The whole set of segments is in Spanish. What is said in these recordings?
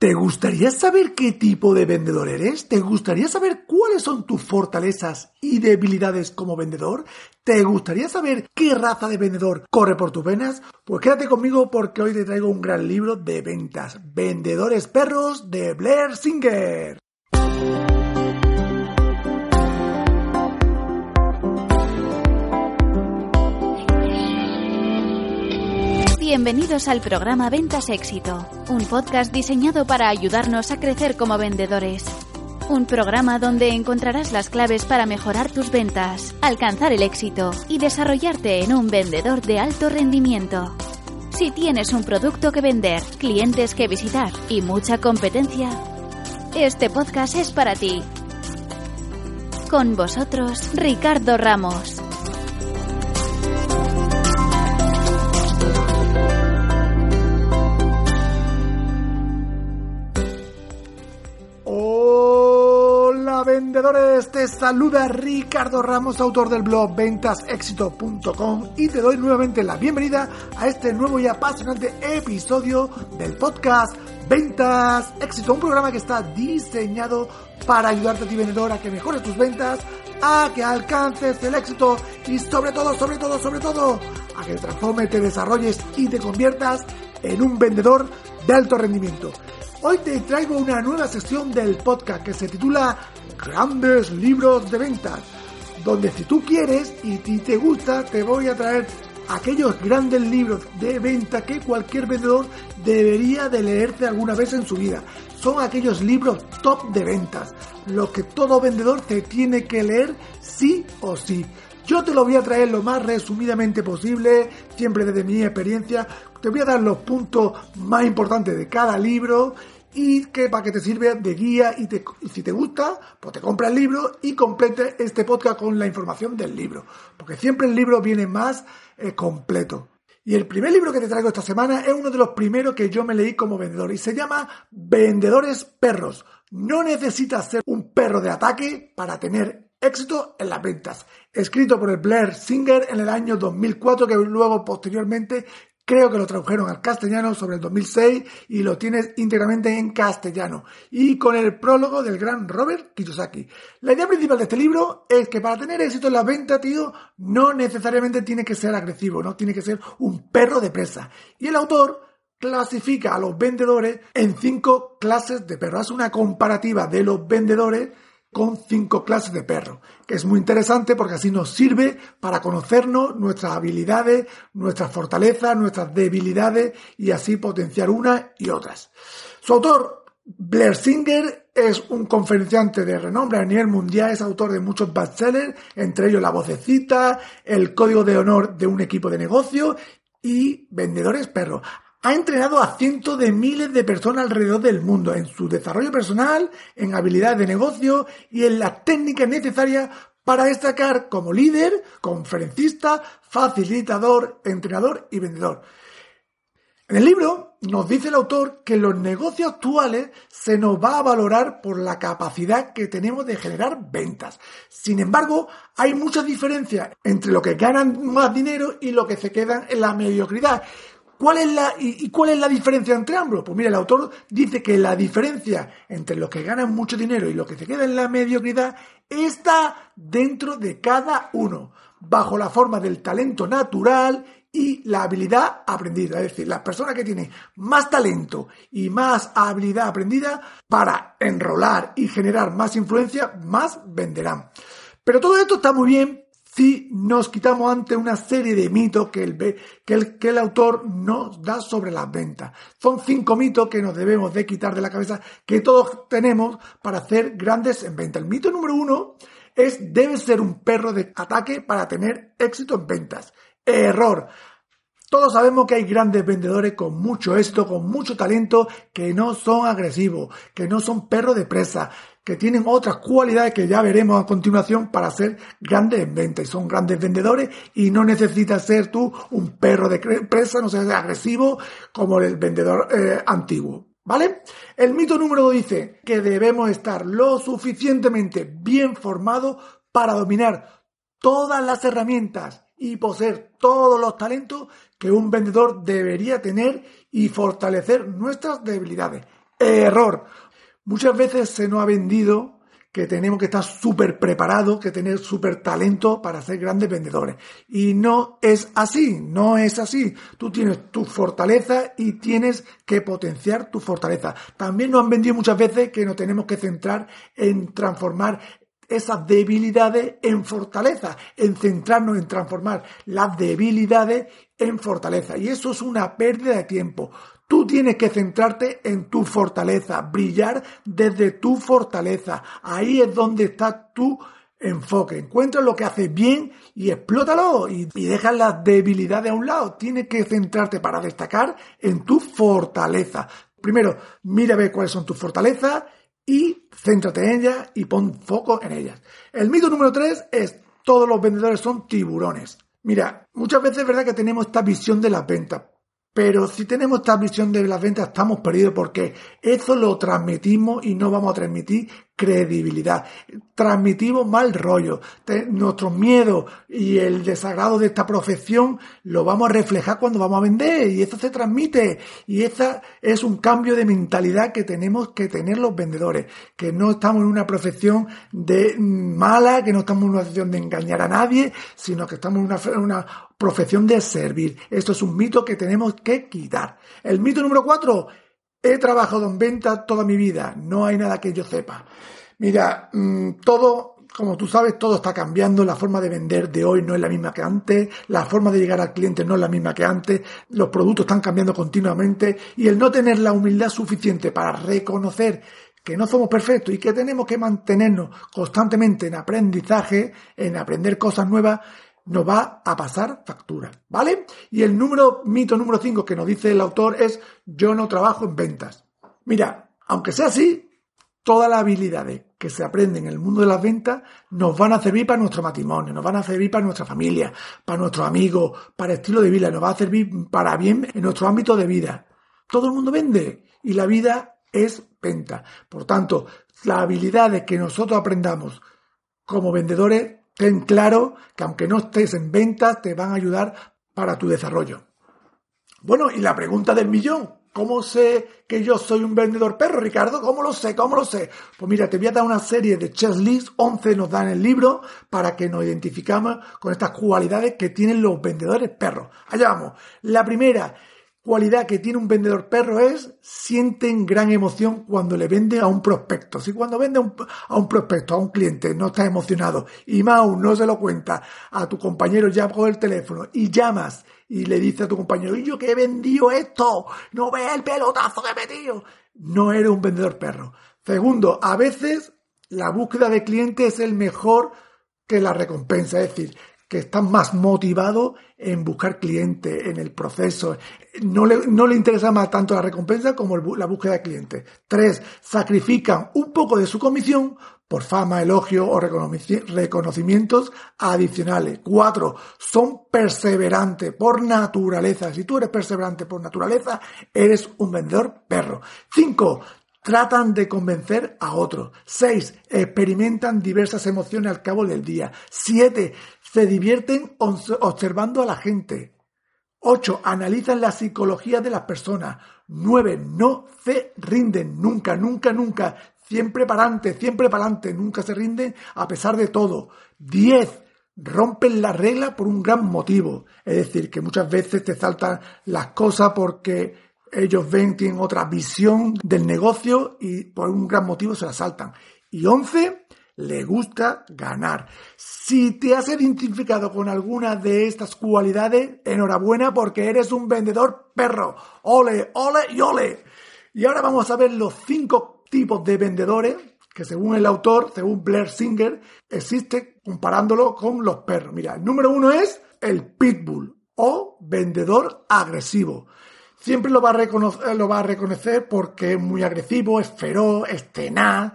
¿Te gustaría saber qué tipo de vendedor eres? ¿Te gustaría saber cuáles son tus fortalezas y debilidades como vendedor? ¿Te gustaría saber qué raza de vendedor corre por tus venas? Pues quédate conmigo porque hoy te traigo un gran libro de ventas, Vendedores Perros de Blair Singer. Bienvenidos al programa Ventas Éxito, un podcast diseñado para ayudarnos a crecer como vendedores. Un programa donde encontrarás las claves para mejorar tus ventas, alcanzar el éxito y desarrollarte en un vendedor de alto rendimiento. Si tienes un producto que vender, clientes que visitar y mucha competencia, este podcast es para ti. Con vosotros, Ricardo Ramos. Hola vendedores, te saluda Ricardo Ramos, autor del blog ventasexito.com y te doy nuevamente la bienvenida a este nuevo y apasionante episodio del podcast Ventas Éxito, un programa que está diseñado para ayudarte a ti vendedor a que mejores tus ventas, a que alcances el éxito y sobre todo, sobre todo, sobre todo, a que te transformes, te desarrolles y te conviertas en un vendedor de alto rendimiento. Hoy te traigo una nueva sección del podcast que se titula Grandes Libros de Ventas, donde si tú quieres y si te gusta te voy a traer aquellos grandes libros de venta que cualquier vendedor debería de leerse alguna vez en su vida. Son aquellos libros top de ventas, lo que todo vendedor te tiene que leer sí o sí. Yo te lo voy a traer lo más resumidamente posible, siempre desde mi experiencia. Te voy a dar los puntos más importantes de cada libro y que para que te sirva de guía y, te- si te gusta, pues te compra el libro y complete este podcast con la información del libro, porque siempre el libro viene más eh, completo. Y el primer libro que te traigo esta semana es uno de los primeros que yo me leí como vendedor y se llama Vendedores Perros. No necesitas ser un perro de ataque para tener éxito en las ventas. Escrito por el Blair Singer en el año 2004 que luego posteriormente creo que lo tradujeron al castellano sobre el 2006 y lo tienes íntegramente en castellano y con el prólogo del gran Robert Kiyosaki. La idea principal de este libro es que para tener éxito en la venta, tío, no necesariamente tiene que ser agresivo, no tiene que ser un perro de presa. Y el autor clasifica a los vendedores en cinco clases de perros. Hace una comparativa de los vendedores con cinco clases de perros, que es muy interesante porque así nos sirve para conocernos nuestras habilidades, nuestras fortalezas, nuestras debilidades y así potenciar unas y otras. Su autor, Blair Singer, es un conferenciante de renombre a nivel mundial, es autor de muchos bestsellers, entre ellos La vocecita, El código de honor de un equipo de negocio y Vendedores Perros ha entrenado a cientos de miles de personas alrededor del mundo en su desarrollo personal, en habilidades de negocio y en las técnicas necesarias para destacar como líder, conferencista, facilitador, entrenador y vendedor. En el libro nos dice el autor que los negocios actuales se nos va a valorar por la capacidad que tenemos de generar ventas. Sin embargo, hay mucha diferencia entre lo que ganan más dinero y lo que se quedan en la mediocridad. ¿Cuál es la, y, y cuál es la diferencia entre ambos? Pues mira, el autor dice que la diferencia entre los que ganan mucho dinero y los que se quedan en la mediocridad está dentro de cada uno, bajo la forma del talento natural y la habilidad aprendida. Es decir, las personas que tienen más talento y más habilidad aprendida para enrolar y generar más influencia, más venderán. Pero todo esto está muy bien si nos quitamos ante una serie de mitos que el, que el, autor nos da sobre las ventas. Son cinco mitos que nos debemos de quitar de la cabeza que todos tenemos para hacer grandes en venta. El mito número uno es debe ser un perro de ataque para tener éxito en ventas. Error. Todos sabemos que hay grandes vendedores con mucho éxito, con mucho talento, que no son agresivos, que no son perros de presa, que tienen otras cualidades que ya veremos a continuación para ser grandes en venta. Y son grandes vendedores y no necesitas ser tú un perro de presa, no seas agresivo como el vendedor eh, antiguo. ¿Vale? El mito número 2 dice que debemos estar lo suficientemente bien formados para dominar todas las herramientas y poseer todos los talentos que un vendedor debería tener y fortalecer nuestras debilidades. Error. Muchas veces se nos ha vendido que tenemos que estar súper preparados, que tener súper talento para ser grandes vendedores. Y no es así, no es así. Tú tienes tu fortaleza y tienes que potenciar tu fortaleza. También nos han vendido muchas veces que nos tenemos que centrar en transformar esas debilidades en fortaleza, en centrarnos en transformar las debilidades en fortaleza. Y eso es una pérdida de tiempo. Tú tienes que centrarte en tu fortaleza, brillar desde tu fortaleza. Ahí es donde está tu enfoque. Encuentra lo que haces bien y explótalo y, y deja las debilidades a un lado. Tienes que centrarte para destacar en tu fortaleza. Primero, mira a ver cuáles son tus fortalezas y céntrate en ellas y pon foco en ellas. El mito número tres es todos los vendedores son tiburones. Mira, muchas veces es verdad que tenemos esta visión de las ventas, pero si tenemos esta visión de las ventas estamos perdidos porque eso lo transmitimos y no vamos a transmitir credibilidad. Transmitimos mal rollo. Nuestro miedo y el desagrado de esta profesión lo vamos a reflejar cuando vamos a vender y eso se transmite. Y esa es un cambio de mentalidad que tenemos que tener los vendedores. Que no estamos en una profesión de mala, que no estamos en una profesión de engañar a nadie, sino que estamos en una, una profesión de servir. Esto es un mito que tenemos que quitar. El mito número cuatro He trabajado en venta toda mi vida, no hay nada que yo sepa. Mira, mm, todo, como tú sabes, todo está cambiando, la forma de vender de hoy no es la misma que antes, la forma de llegar al cliente no es la misma que antes, los productos están cambiando continuamente y el no tener la humildad suficiente para reconocer que no somos perfectos y que tenemos que mantenernos constantemente en aprendizaje, en aprender cosas nuevas, nos va a pasar factura, ¿vale? Y el número, mito número 5 que nos dice el autor es yo no trabajo en ventas. Mira, aunque sea así, todas las habilidades que se aprenden en el mundo de las ventas nos van a servir para nuestro matrimonio, nos van a servir para nuestra familia, para nuestros amigos, para el estilo de vida, nos va a servir para bien en nuestro ámbito de vida. Todo el mundo vende y la vida es venta. Por tanto, las habilidades que nosotros aprendamos como vendedores Ten claro que aunque no estés en ventas, te van a ayudar para tu desarrollo. Bueno, y la pregunta del millón. ¿Cómo sé que yo soy un vendedor perro, Ricardo? ¿Cómo lo sé? ¿Cómo lo sé? Pues mira, te voy a dar una serie de checklist, 11 nos dan el libro, para que nos identificamos con estas cualidades que tienen los vendedores perros. Allá vamos. La primera, cualidad que tiene un vendedor perro es sienten gran emoción cuando le vende a un prospecto. Si cuando vende a un, prospecto, a un cliente, no está emocionado y más aún no se lo cuenta a tu compañero, ya con el teléfono y llamas y le dice a tu compañero, yo que he vendido esto, no ve el pelotazo que he metido. No eres un vendedor perro. Segundo, a veces la búsqueda de cliente es el mejor que la recompensa. Es decir, que están más motivados en buscar clientes, en el proceso. No le, no le interesa más tanto la recompensa como la búsqueda de clientes. Tres, sacrifican un poco de su comisión por fama, elogio o reconocimientos adicionales. Cuatro, son perseverantes por naturaleza. Si tú eres perseverante por naturaleza, eres un vendedor perro. Cinco, tratan de convencer a otros. Seis, experimentan diversas emociones al cabo del día. Siete, se divierten observando a la gente. 8. Analizan la psicología de las personas. 9. No se rinden nunca, nunca, nunca. Siempre para adelante, siempre para adelante. Nunca se rinden a pesar de todo. 10. Rompen la regla por un gran motivo. Es decir, que muchas veces te saltan las cosas porque ellos ven, tienen otra visión del negocio y por un gran motivo se la saltan. Y 11 le gusta ganar. Si te has identificado con alguna de estas cualidades, enhorabuena porque eres un vendedor perro. Ole, ole y ole. Y ahora vamos a ver los cinco tipos de vendedores que según el autor, según Blair Singer, existe comparándolo con los perros. Mira, el número uno es el pitbull o vendedor agresivo. Siempre lo va a reconocer, lo va a reconocer porque es muy agresivo, es feroz, es tenaz,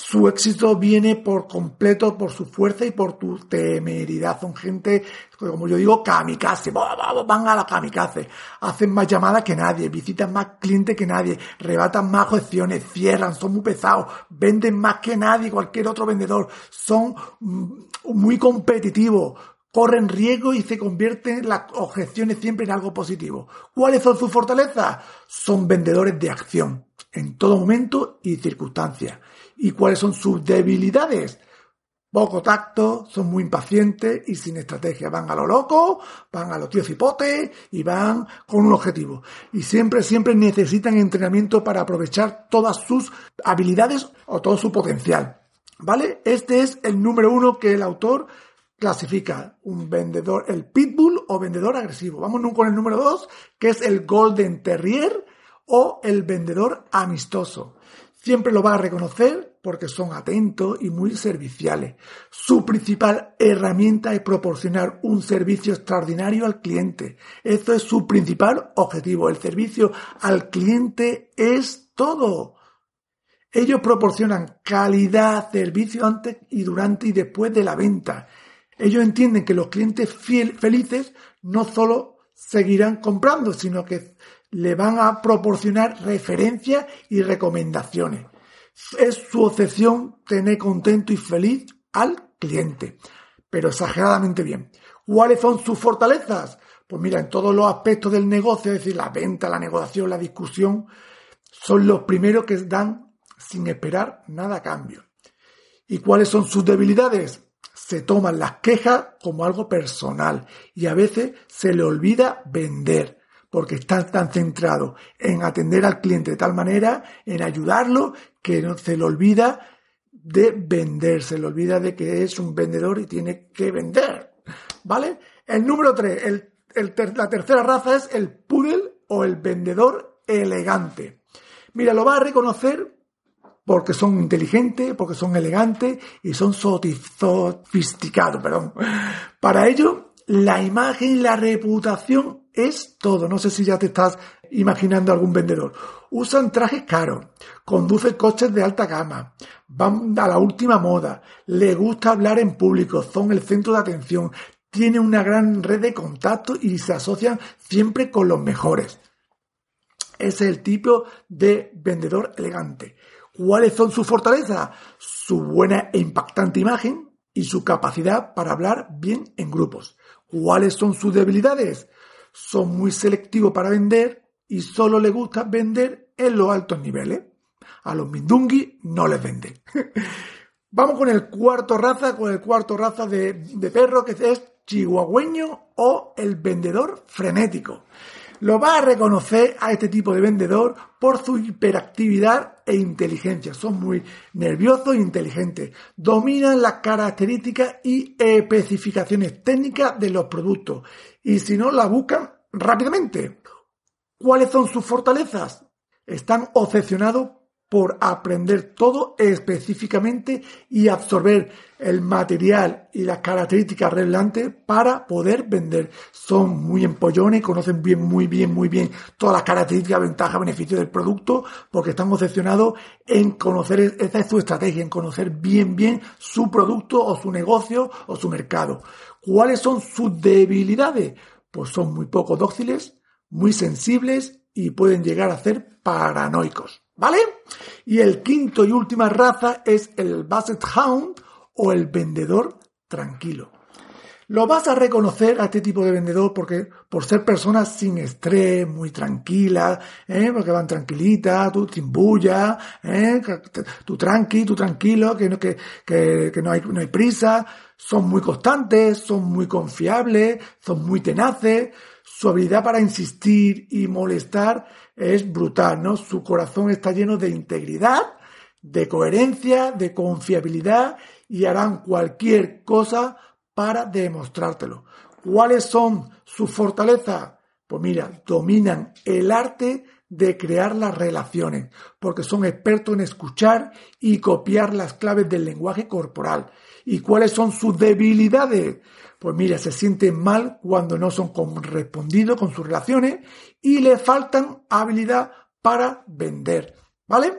su éxito viene por completo por su fuerza y por tu temeridad. Son gente, como yo digo, kamikaze. Van a la kamikaze. Hacen más llamadas que nadie, visitan más clientes que nadie, rebatan más objeciones, cierran, son muy pesados, venden más que nadie, cualquier otro vendedor. Son mm, muy competitivos corren riesgo y se convierten las objeciones siempre en algo positivo. ¿Cuáles son sus fortalezas? Son vendedores de acción en todo momento y circunstancia. ¿Y cuáles son sus debilidades? Poco tacto, son muy impacientes y sin estrategia. Van a lo loco, van a los tíos hipotes y van con un objetivo. Y siempre, siempre necesitan entrenamiento para aprovechar todas sus habilidades o todo su potencial. ¿Vale? Este es el número uno que el autor clasifica. Un vendedor, el pitbull o vendedor agresivo. Vámonos con el número dos, que es el golden terrier o el vendedor amistoso. Siempre lo va a reconocer porque son atentos y muy serviciales. Su principal herramienta es proporcionar un servicio extraordinario al cliente. Eso es su principal objetivo. El servicio al cliente es todo. Ellos proporcionan calidad, servicio antes y durante y después de la venta. Ellos entienden que los clientes felices no solo seguirán comprando, sino que le van a proporcionar referencias y recomendaciones. Es su obsesión tener contento y feliz al cliente, pero exageradamente bien. ¿Cuáles son sus fortalezas? Pues mira, en todos los aspectos del negocio, es decir, la venta, la negociación, la discusión, son los primeros que dan sin esperar nada a cambio. ¿Y cuáles son sus debilidades? Se toman las quejas como algo personal y a veces se le olvida vender porque están tan centrados en atender al cliente de tal manera, en ayudarlo, que no se le olvida de vender, se le olvida de que es un vendedor y tiene que vender. ¿Vale? El número tres, la tercera raza es el poodle o el vendedor elegante. Mira, lo va a reconocer porque son inteligentes, porque son elegantes y son sofisticados, perdón. Para ello, la imagen y la reputación es todo. No sé si ya te estás imaginando algún vendedor. Usan trajes caros, conducen coches de alta gama, van a la última moda, le gusta hablar en público, son el centro de atención, tienen una gran red de contactos y se asocian siempre con los mejores. Es el tipo de vendedor elegante. ¿Cuáles son sus fortalezas? Su buena e impactante imagen y su capacidad para hablar bien en grupos. ¿Cuáles son sus debilidades? Son muy selectivos para vender y solo les gusta vender en los altos niveles. A los mindungui no les venden. Vamos con el cuarto raza, con el cuarto raza de, de perro que es chihuahueño o el vendedor frenético. Lo va a reconocer a este tipo de vendedor por su hiperactividad e inteligencia. Son muy nerviosos e inteligentes. Dominan las características y especificaciones técnicas de los productos. Y si no, la buscan rápidamente. ¿Cuáles son sus fortalezas? Están obsesionados por aprender todo específicamente y absorber el material y las características relevantes para poder vender. Son muy empollones, conocen bien, muy bien, muy bien todas las características, ventajas, beneficios del producto, porque están obsesionados en conocer, esa es su estrategia, en conocer bien, bien su producto o su negocio o su mercado. ¿Cuáles son sus debilidades? Pues son muy poco dóciles, muy sensibles y pueden llegar a ser paranoicos. ¿Vale? Y el quinto y última raza es el Basset Hound o el vendedor tranquilo. Lo vas a reconocer a este tipo de vendedor porque por ser personas sin estrés, muy tranquilas, ¿eh? porque van tranquilitas, tú sin bulla, ¿eh? tú tranqui, tú tranquilo, que no, que, que, que no, hay, no hay prisa, son muy constantes, son muy confiables, son muy tenaces, su habilidad para insistir y molestar es brutal, ¿no? Su corazón está lleno de integridad, de coherencia, de confiabilidad y harán cualquier cosa para demostrártelo. ¿Cuáles son sus fortalezas? Pues mira, dominan el arte de crear las relaciones, porque son expertos en escuchar y copiar las claves del lenguaje corporal. ¿Y cuáles son sus debilidades? Pues mira, se sienten mal cuando no son correspondidos con sus relaciones y le faltan habilidad para vender. ¿Vale?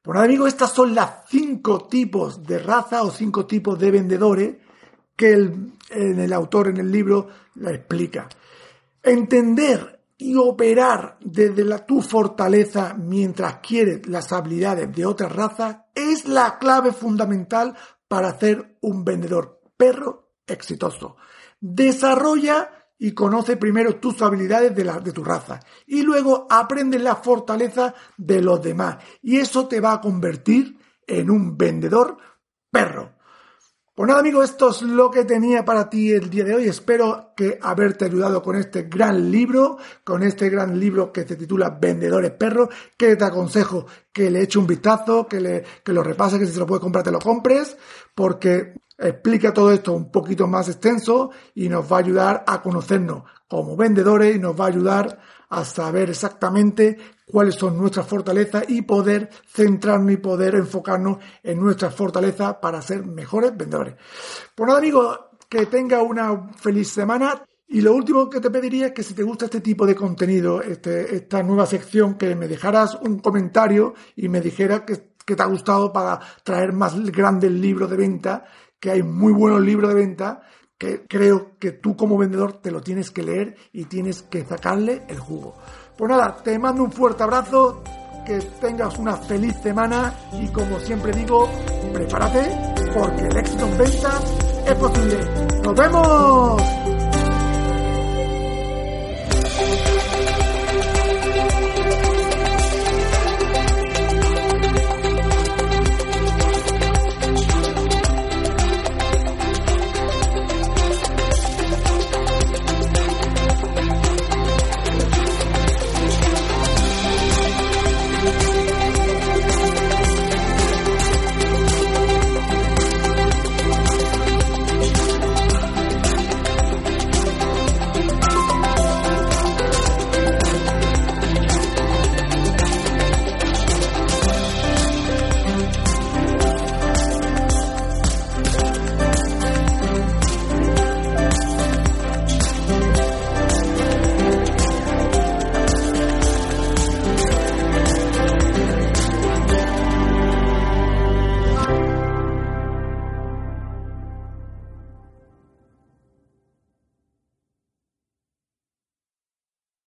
Pues nada, amigos, estas son las cinco tipos de raza o cinco tipos de vendedores que el, el autor en el libro la explica. Entender y operar desde la, tu fortaleza mientras quieres las habilidades de otra raza es la clave fundamental para hacer un vendedor perro exitoso. Desarrolla y conoce primero tus habilidades de, de tu raza y luego aprende la fortaleza de los demás y eso te va a convertir en un vendedor perro. Pues nada amigos, esto es lo que tenía para ti el día de hoy. Espero que haberte ayudado con este gran libro, con este gran libro que se titula Vendedores Perros, que te aconsejo que le eche un vistazo, que, le, que lo repases, que si se lo puedes comprar te lo compres, porque explica todo esto un poquito más extenso y nos va a ayudar a conocernos como vendedores y nos va a ayudar a saber exactamente cuáles son nuestras fortalezas y poder centrarnos y poder enfocarnos en nuestras fortalezas para ser mejores vendedores. Pues nada, amigos, que tenga una feliz semana. Y lo último que te pediría es que si te gusta este tipo de contenido, este, esta nueva sección, que me dejaras un comentario y me dijeras que, que te ha gustado para traer más grandes libros de venta, que hay muy buenos libros de venta que creo que tú como vendedor te lo tienes que leer y tienes que sacarle el jugo. Pues nada, te mando un fuerte abrazo, que tengas una feliz semana y como siempre digo, prepárate porque el éxito en venta es posible. ¡Nos vemos!